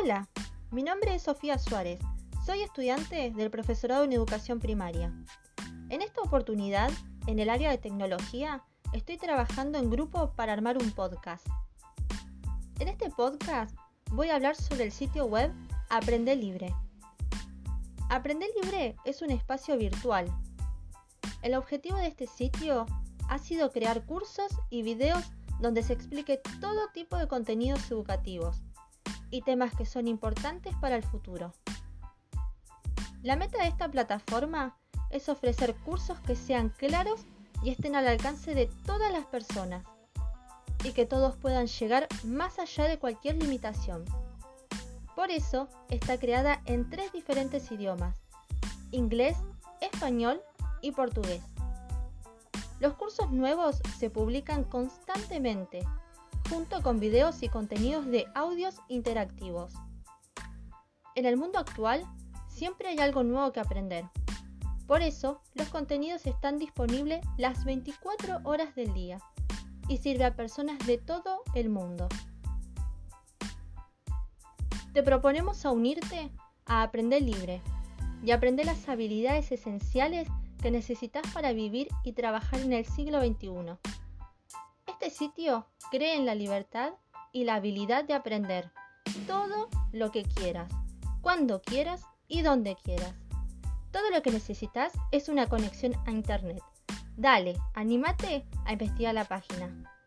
Hola, mi nombre es Sofía Suárez. Soy estudiante del profesorado en educación primaria. En esta oportunidad, en el área de tecnología, estoy trabajando en grupo para armar un podcast. En este podcast voy a hablar sobre el sitio web Aprender Libre. Aprender Libre es un espacio virtual. El objetivo de este sitio ha sido crear cursos y videos donde se explique todo tipo de contenidos educativos y temas que son importantes para el futuro. La meta de esta plataforma es ofrecer cursos que sean claros y estén al alcance de todas las personas y que todos puedan llegar más allá de cualquier limitación. Por eso está creada en tres diferentes idiomas, inglés, español y portugués. Los cursos nuevos se publican constantemente, junto con videos y contenidos de audios interactivos. En el mundo actual, siempre hay algo nuevo que aprender. Por eso, los contenidos están disponibles las 24 horas del día y sirve a personas de todo el mundo. Te proponemos a unirte a Aprender Libre y aprender las habilidades esenciales que necesitas para vivir y trabajar en el siglo XXI. Este sitio cree en la libertad y la habilidad de aprender todo lo que quieras, cuando quieras y donde quieras. Todo lo que necesitas es una conexión a Internet. Dale, anímate a investigar la página.